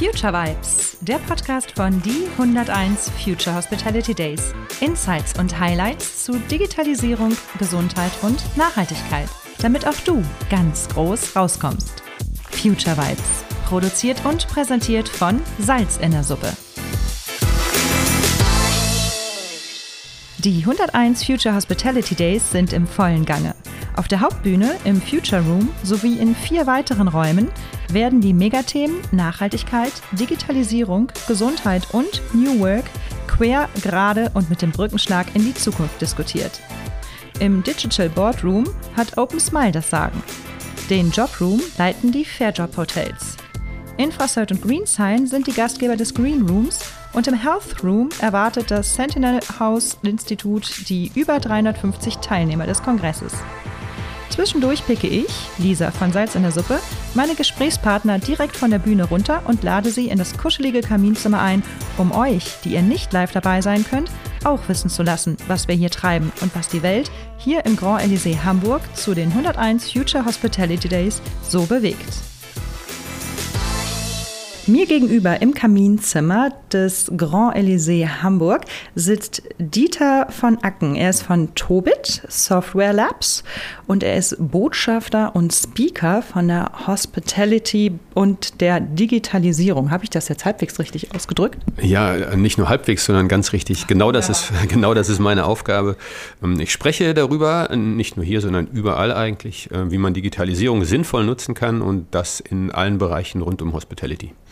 Future Vibes, der Podcast von die 101 Future Hospitality Days. Insights und Highlights zu Digitalisierung, Gesundheit und Nachhaltigkeit, damit auch du ganz groß rauskommst. Future Vibes, produziert und präsentiert von Salz in der Suppe. Die 101 Future Hospitality Days sind im vollen Gange. Auf der Hauptbühne, im Future Room sowie in vier weiteren Räumen werden die Megathemen Nachhaltigkeit, Digitalisierung, Gesundheit und New Work quer, gerade und mit dem Brückenschlag in die Zukunft diskutiert. Im Digital Boardroom hat Open Smile das Sagen. Den Jobroom leiten die Fairjob Hotels. Infrasert und GreenSign sind die Gastgeber des Green Rooms und im Health Room erwartet das Sentinel House Institut die über 350 Teilnehmer des Kongresses. Zwischendurch picke ich, Lisa von Salz in der Suppe, meine Gesprächspartner direkt von der Bühne runter und lade sie in das kuschelige Kaminzimmer ein, um euch, die ihr nicht live dabei sein könnt, auch wissen zu lassen, was wir hier treiben und was die Welt hier im Grand Elysée Hamburg zu den 101 Future Hospitality Days so bewegt. Mir gegenüber im Kaminzimmer des Grand Elysée Hamburg sitzt Dieter von Acken. Er ist von Tobit Software Labs und er ist Botschafter und Speaker von der Hospitality und der Digitalisierung. Habe ich das jetzt halbwegs richtig ausgedrückt? Ja, nicht nur halbwegs, sondern ganz richtig. Genau das, ja. ist, genau das ist meine Aufgabe. Ähm, ich spreche darüber, nicht nur hier, sondern überall eigentlich, äh, wie man Digitalisierung sinnvoll nutzen kann und das in allen Bereichen rund um Hospitality.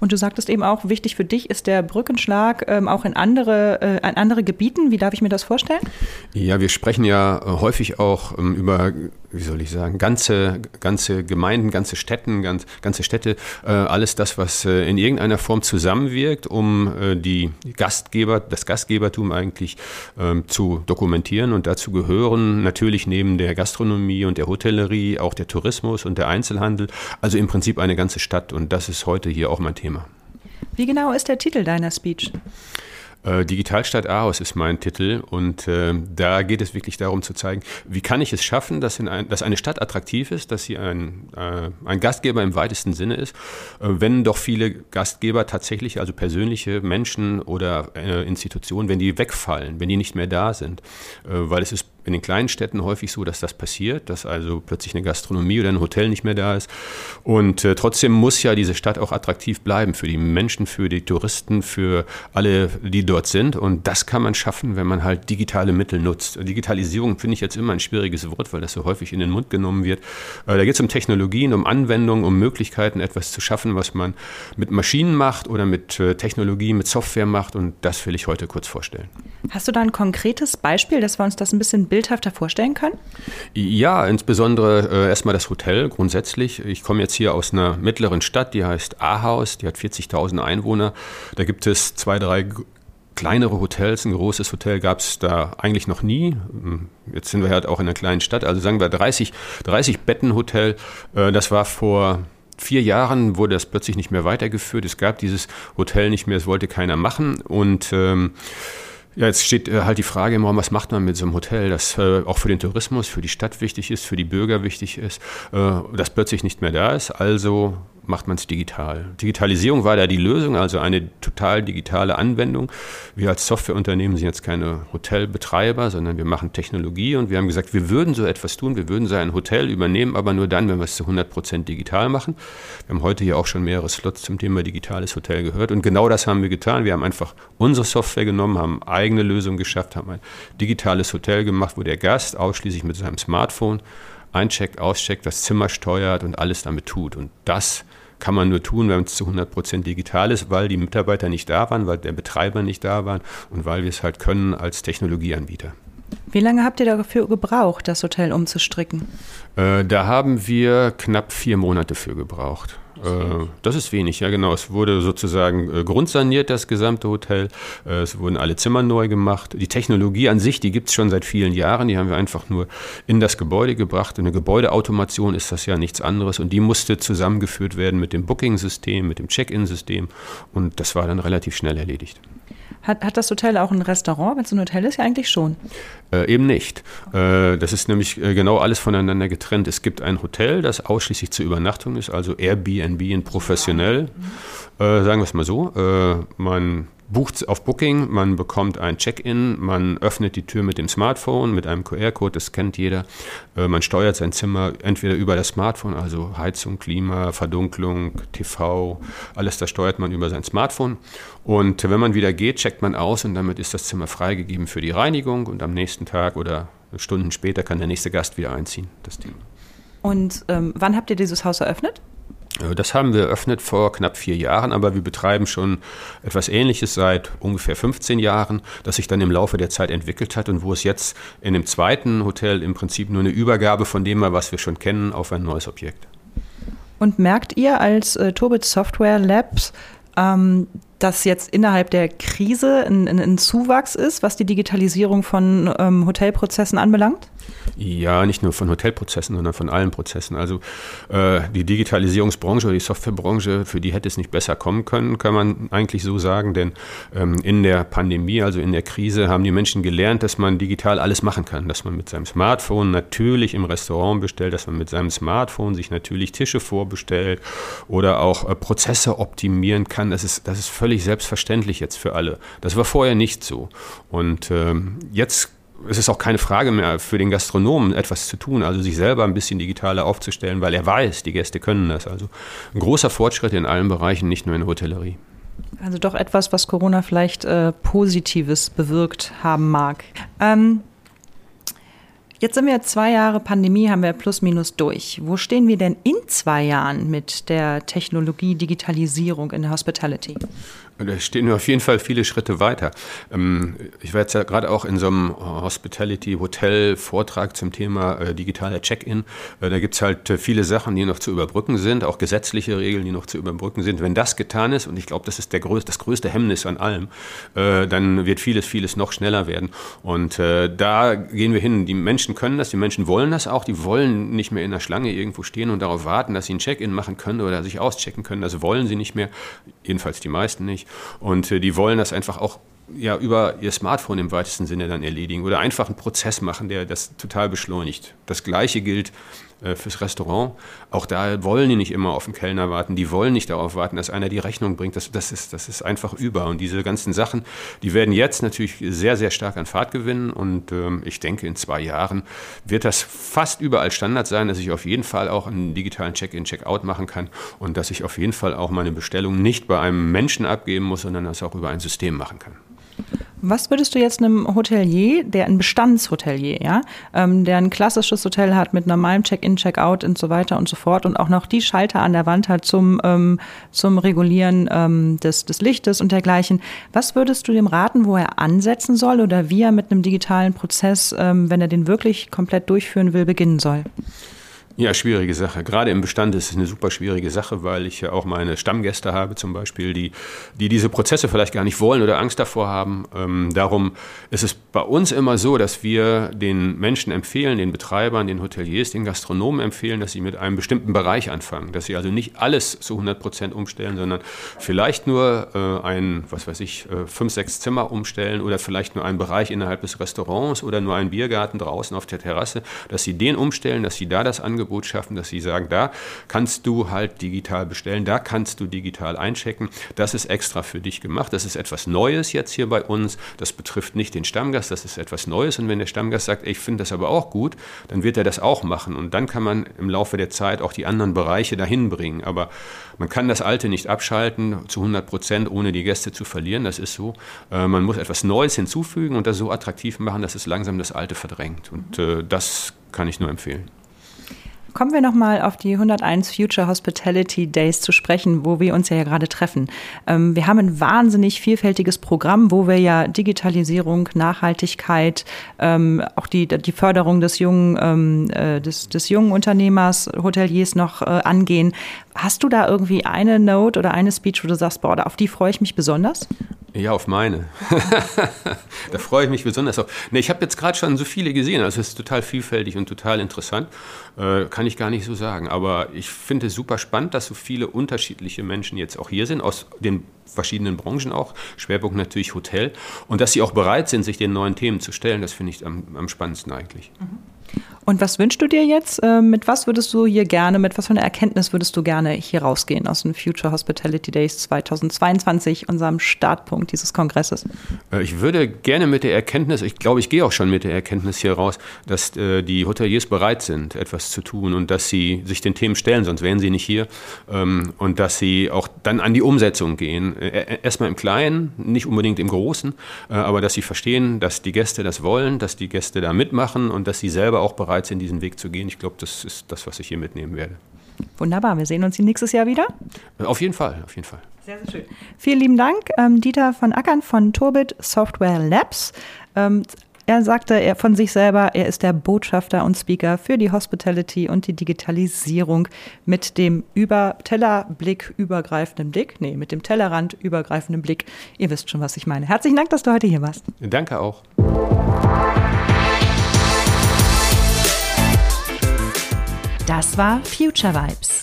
Und du sagtest eben auch, wichtig für dich ist der Brückenschlag ähm, auch in andere, äh, in andere Gebieten. Wie darf ich mir das vorstellen? Ja, wir sprechen ja äh, häufig auch ähm, über wie soll ich sagen, ganze, ganze Gemeinden, ganze Städten, ganz, ganze Städte, äh, alles das, was äh, in irgendeiner Form zusammenwirkt, um äh, die Gastgeber, das Gastgebertum eigentlich ähm, zu dokumentieren. Und dazu gehören natürlich neben der Gastronomie und der Hotellerie auch der Tourismus und der Einzelhandel. Also im Prinzip eine ganze Stadt. Und das ist heute hier auch mein Thema. Wie genau ist der Titel deiner Speech? Äh, Digitalstadt Aarhus ist mein Titel und äh, da geht es wirklich darum zu zeigen, wie kann ich es schaffen, dass, ein, dass eine Stadt attraktiv ist, dass sie ein, äh, ein Gastgeber im weitesten Sinne ist, äh, wenn doch viele Gastgeber tatsächlich, also persönliche Menschen oder äh, Institutionen, wenn die wegfallen, wenn die nicht mehr da sind, weil es ist in den kleinen Städten häufig so, dass das passiert, dass also plötzlich eine Gastronomie oder ein Hotel nicht mehr da ist. Und äh, trotzdem muss ja diese Stadt auch attraktiv bleiben für die Menschen, für die Touristen, für alle, die dort sind. Und das kann man schaffen, wenn man halt digitale Mittel nutzt. Digitalisierung finde ich jetzt immer ein schwieriges Wort, weil das so häufig in den Mund genommen wird. Äh, da geht es um Technologien, um Anwendungen, um Möglichkeiten, etwas zu schaffen, was man mit Maschinen macht oder mit äh, Technologie, mit Software macht. Und das will ich heute kurz vorstellen. Hast du da ein konkretes Beispiel, dass wir uns das ein bisschen bildhafter vorstellen können? Ja, insbesondere äh, erstmal das Hotel grundsätzlich. Ich komme jetzt hier aus einer mittleren Stadt, die heißt Ahaus, die hat 40.000 Einwohner. Da gibt es zwei, drei kleinere Hotels, ein großes Hotel gab es da eigentlich noch nie. Jetzt sind wir halt auch in einer kleinen Stadt, also sagen wir 30, 30 Bettenhotel. Äh, das war vor vier Jahren wurde das plötzlich nicht mehr weitergeführt. Es gab dieses Hotel nicht mehr, es wollte keiner machen und ähm, ja, jetzt steht äh, halt die Frage im Raum, was macht man mit so einem Hotel, das äh, auch für den Tourismus, für die Stadt wichtig ist, für die Bürger wichtig ist, äh, das plötzlich nicht mehr da ist. Also macht man es digital. Digitalisierung war da die Lösung, also eine total digitale Anwendung. Wir als Softwareunternehmen sind jetzt keine Hotelbetreiber, sondern wir machen Technologie und wir haben gesagt, wir würden so etwas tun, wir würden so ein Hotel übernehmen, aber nur dann, wenn wir es zu 100 Prozent digital machen. Wir haben heute hier auch schon mehrere Slots zum Thema digitales Hotel gehört und genau das haben wir getan. Wir haben einfach unsere Software genommen, haben eigene Lösungen geschafft, haben ein digitales Hotel gemacht, wo der Gast ausschließlich mit seinem Smartphone eincheckt, auscheckt, das Zimmer steuert und alles damit tut. Und das kann man nur tun, wenn es zu 100% digital ist, weil die Mitarbeiter nicht da waren, weil der Betreiber nicht da war und weil wir es halt können als Technologieanbieter. Wie lange habt ihr dafür gebraucht, das Hotel umzustricken? Äh, da haben wir knapp vier Monate für gebraucht. Äh, das ist wenig, ja genau. Es wurde sozusagen äh, grundsaniert, das gesamte Hotel. Äh, es wurden alle Zimmer neu gemacht. Die Technologie an sich, die gibt es schon seit vielen Jahren. Die haben wir einfach nur in das Gebäude gebracht. Eine Gebäudeautomation ist das ja nichts anderes. Und die musste zusammengeführt werden mit dem Booking-System, mit dem Check-in-System. Und das war dann relativ schnell erledigt. Hat, hat das Hotel auch ein Restaurant? Wenn es ein Hotel ist, ja eigentlich schon. Äh, eben nicht. Äh, das ist nämlich äh, genau alles voneinander getrennt. Es gibt ein Hotel, das ausschließlich zur Übernachtung ist, also Airbnb in professionell. Äh, sagen wir es mal so. Äh, man bucht auf Booking, man bekommt ein Check-in, man öffnet die Tür mit dem Smartphone, mit einem QR-Code, das kennt jeder. Äh, man steuert sein Zimmer entweder über das Smartphone, also Heizung, Klima, Verdunklung, TV, alles das steuert man über sein Smartphone. Und wenn man wieder geht, checkt man aus und damit ist das Zimmer freigegeben für die Reinigung und am nächsten Tag oder Stunden später kann der nächste Gast wieder einziehen, das Ding. Und ähm, wann habt ihr dieses Haus eröffnet? Äh, das haben wir eröffnet vor knapp vier Jahren, aber wir betreiben schon etwas Ähnliches seit ungefähr 15 Jahren, das sich dann im Laufe der Zeit entwickelt hat und wo es jetzt in dem zweiten Hotel im Prinzip nur eine Übergabe von dem war, was wir schon kennen, auf ein neues Objekt. Und merkt ihr als äh, Tobit Software Labs, ähm, dass jetzt innerhalb der Krise ein, ein, Zuwachs ist, was die Digitalisierung von ähm, Hotelprozessen anbelangt? Ja, nicht nur von Hotelprozessen, sondern von allen Prozessen. Also äh, die Digitalisierungsbranche oder die Softwarebranche, für die hätte es nicht besser kommen können, kann man eigentlich so sagen. Denn ähm, in der Pandemie, also in der Krise, haben die Menschen gelernt, dass man digital alles machen kann. Dass man mit seinem Smartphone natürlich im Restaurant bestellt, dass man mit seinem Smartphone sich natürlich Tische vorbestellt oder auch äh, Prozesse optimieren kann. Das ist, das ist völlig selbstverständlich jetzt für alle. Das war vorher nicht so. Und ähm, jetzt es ist auch keine Frage mehr für den Gastronomen, etwas zu tun, also sich selber ein bisschen digitaler aufzustellen, weil er weiß, die Gäste können das. Also ein großer Fortschritt in allen Bereichen, nicht nur in der Hotellerie. Also doch etwas, was Corona vielleicht äh, Positives bewirkt haben mag. Ähm, jetzt sind wir zwei Jahre Pandemie, haben wir plus minus durch. Wo stehen wir denn in zwei Jahren mit der Technologie, Digitalisierung in der Hospitality? Da stehen wir auf jeden Fall viele Schritte weiter. Ähm, ich war jetzt ja gerade auch in so einem Hospitality-Hotel-Vortrag zum Thema äh, digitaler Check-in. Äh, da gibt es halt äh, viele Sachen, die noch zu überbrücken sind, auch gesetzliche Regeln, die noch zu überbrücken sind. Wenn das getan ist, und ich glaube, das ist der größte, das größte Hemmnis an allem, dann wird vieles, vieles noch schneller werden. Und da gehen wir hin. Die Menschen können das, die Menschen wollen das auch. Die wollen nicht mehr in der Schlange irgendwo stehen und darauf warten, dass sie ein Check-in machen können oder sich auschecken können. Das wollen sie nicht mehr. Jedenfalls die meisten nicht. Und äh, die wollen das einfach auch ja, über ihr Smartphone im weitesten Sinne dann erledigen oder einfach einen Prozess machen, der das total beschleunigt. Das Gleiche gilt fürs Restaurant. Auch da wollen die nicht immer auf den Kellner warten. Die wollen nicht darauf warten, dass einer die Rechnung bringt. Das, das, ist, das ist einfach über. Und diese ganzen Sachen, die werden jetzt natürlich sehr, sehr stark an Fahrt gewinnen. Und ähm, ich denke, in zwei Jahren wird das fast überall Standard sein, dass ich auf jeden Fall auch einen digitalen Check-in, Check-out machen kann und dass ich auf jeden Fall auch meine Bestellung nicht bei einem Menschen abgeben muss, sondern das auch über ein System machen kann. Was würdest du jetzt einem Hotelier, der ein Bestandshotelier, ja, ähm, der ein klassisches Hotel hat mit normalem Check-in, Check-out und so weiter und so fort und auch noch die Schalter an der Wand hat zum, ähm, zum Regulieren ähm, des, des Lichtes und dergleichen, was würdest du dem raten, wo er ansetzen soll oder wie er mit einem digitalen Prozess, ähm, wenn er den wirklich komplett durchführen will, beginnen soll? Ja, schwierige Sache. Gerade im Bestand ist es eine super schwierige Sache, weil ich ja auch meine Stammgäste habe zum Beispiel, die, die diese Prozesse vielleicht gar nicht wollen oder Angst davor haben. Ähm, darum ist es bei uns immer so, dass wir den Menschen empfehlen, den Betreibern, den Hoteliers, den Gastronomen empfehlen, dass sie mit einem bestimmten Bereich anfangen. Dass sie also nicht alles zu 100 Prozent umstellen, sondern vielleicht nur äh, ein, was weiß ich, äh, fünf, sechs Zimmer umstellen oder vielleicht nur einen Bereich innerhalb des Restaurants oder nur einen Biergarten draußen auf der Terrasse, dass sie den umstellen, dass sie da das Angebot Angebot schaffen, dass sie sagen, da kannst du halt digital bestellen, da kannst du digital einchecken. Das ist extra für dich gemacht. Das ist etwas Neues jetzt hier bei uns. Das betrifft nicht den Stammgast, das ist etwas Neues. Und wenn der Stammgast sagt, ich finde das aber auch gut, dann wird er das auch machen. Und dann kann man im Laufe der Zeit auch die anderen Bereiche dahin bringen. Aber man kann das Alte nicht abschalten zu 100 Prozent, ohne die Gäste zu verlieren. Das ist so. Äh, man muss etwas Neues hinzufügen und das so attraktiv machen, dass es langsam das Alte verdrängt. Und äh, das kann ich nur empfehlen. Kommen wir nochmal auf die 101 Future Hospitality Days zu sprechen, wo wir uns ja, gerade treffen. Ähm, wir haben ein wahnsinnig vielfältiges Programm, wo wir ja Digitalisierung, Nachhaltigkeit, ähm, auch die, die Förderung des jungen, ähm, äh, des, des jungen Unternehmers, Hoteliers noch äh, angehen. Hast du da irgendwie eine Note oder eine Speech, wo du sagst, boah, auf die freue ich mich besonders? Ja, auf meine. da freue ich mich besonders auf. Nee, ich habe jetzt gerade schon so viele gesehen, also es ist total vielfältig und total interessant. Äh, kann ich gar nicht so sagen. Aber ich finde es super spannend, dass so viele unterschiedliche Menschen jetzt auch hier sind, aus den verschiedenen Branchen auch. Schwerpunkt natürlich Hotel. Und dass sie auch bereit sind, sich den neuen Themen zu stellen, das finde ich am, am spannendsten eigentlich. Mhm. Und was wünschst du dir jetzt? Ähm, mit was würdest du hier gerne, mit was für einer Erkenntnis würdest du gerne hier rausgehen aus den Future Hospitality Days 2022, unserem Startpunkt dieses Kongresses? Äh, ich würde gerne mit der Erkenntnis, ich glaube, ich gehe auch schon mit der Erkenntnis hier raus, dass äh, die Hoteliers bereit sind, etwas zu tun und dass sie sich den Themen stellen, sonst wären sie nicht hier. Ähm, und dass sie auch dann an die Umsetzung gehen. Äh, erstmal im Kleinen, nicht unbedingt im Großen, aber dass sie verstehen, dass die Gäste das wollen, dass die Gäste da mitmachen und dass sie selber auch bereit sind, diesen Weg zu gehen. Ich glaube, das ist das, was ich hier mitnehmen werde. Wunderbar, wir sehen uns hier nächstes Jahr wieder. Auf jeden Fall, auf jeden Fall. Sehr, sehr schön. Vielen lieben Dank, ähm, Dieter von Ackern von Turbit Software Labs. Ähm, er sagte er von sich selber, er ist der Botschafter und Speaker für die Hospitality und die Digitalisierung mit dem über Tellerblick übergreifenden Blick, nee, mit dem Tellerrand übergreifenden Blick. Ihr wisst schon, was ich meine. Herzlichen Dank, dass du heute hier warst. Danke auch. Das war Future Vibes.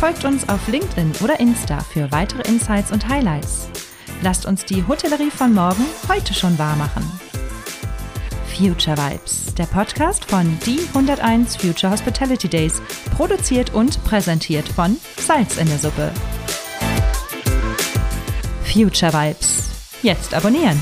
Folgt uns auf LinkedIn oder Insta für weitere Insights und Highlights. Lasst uns die Hotellerie von morgen heute schon wahr machen. Future Vibes, der Podcast von Die 101 Future Hospitality Days, produziert und präsentiert von Salz in der Suppe. Future Vibes. Jetzt abonnieren.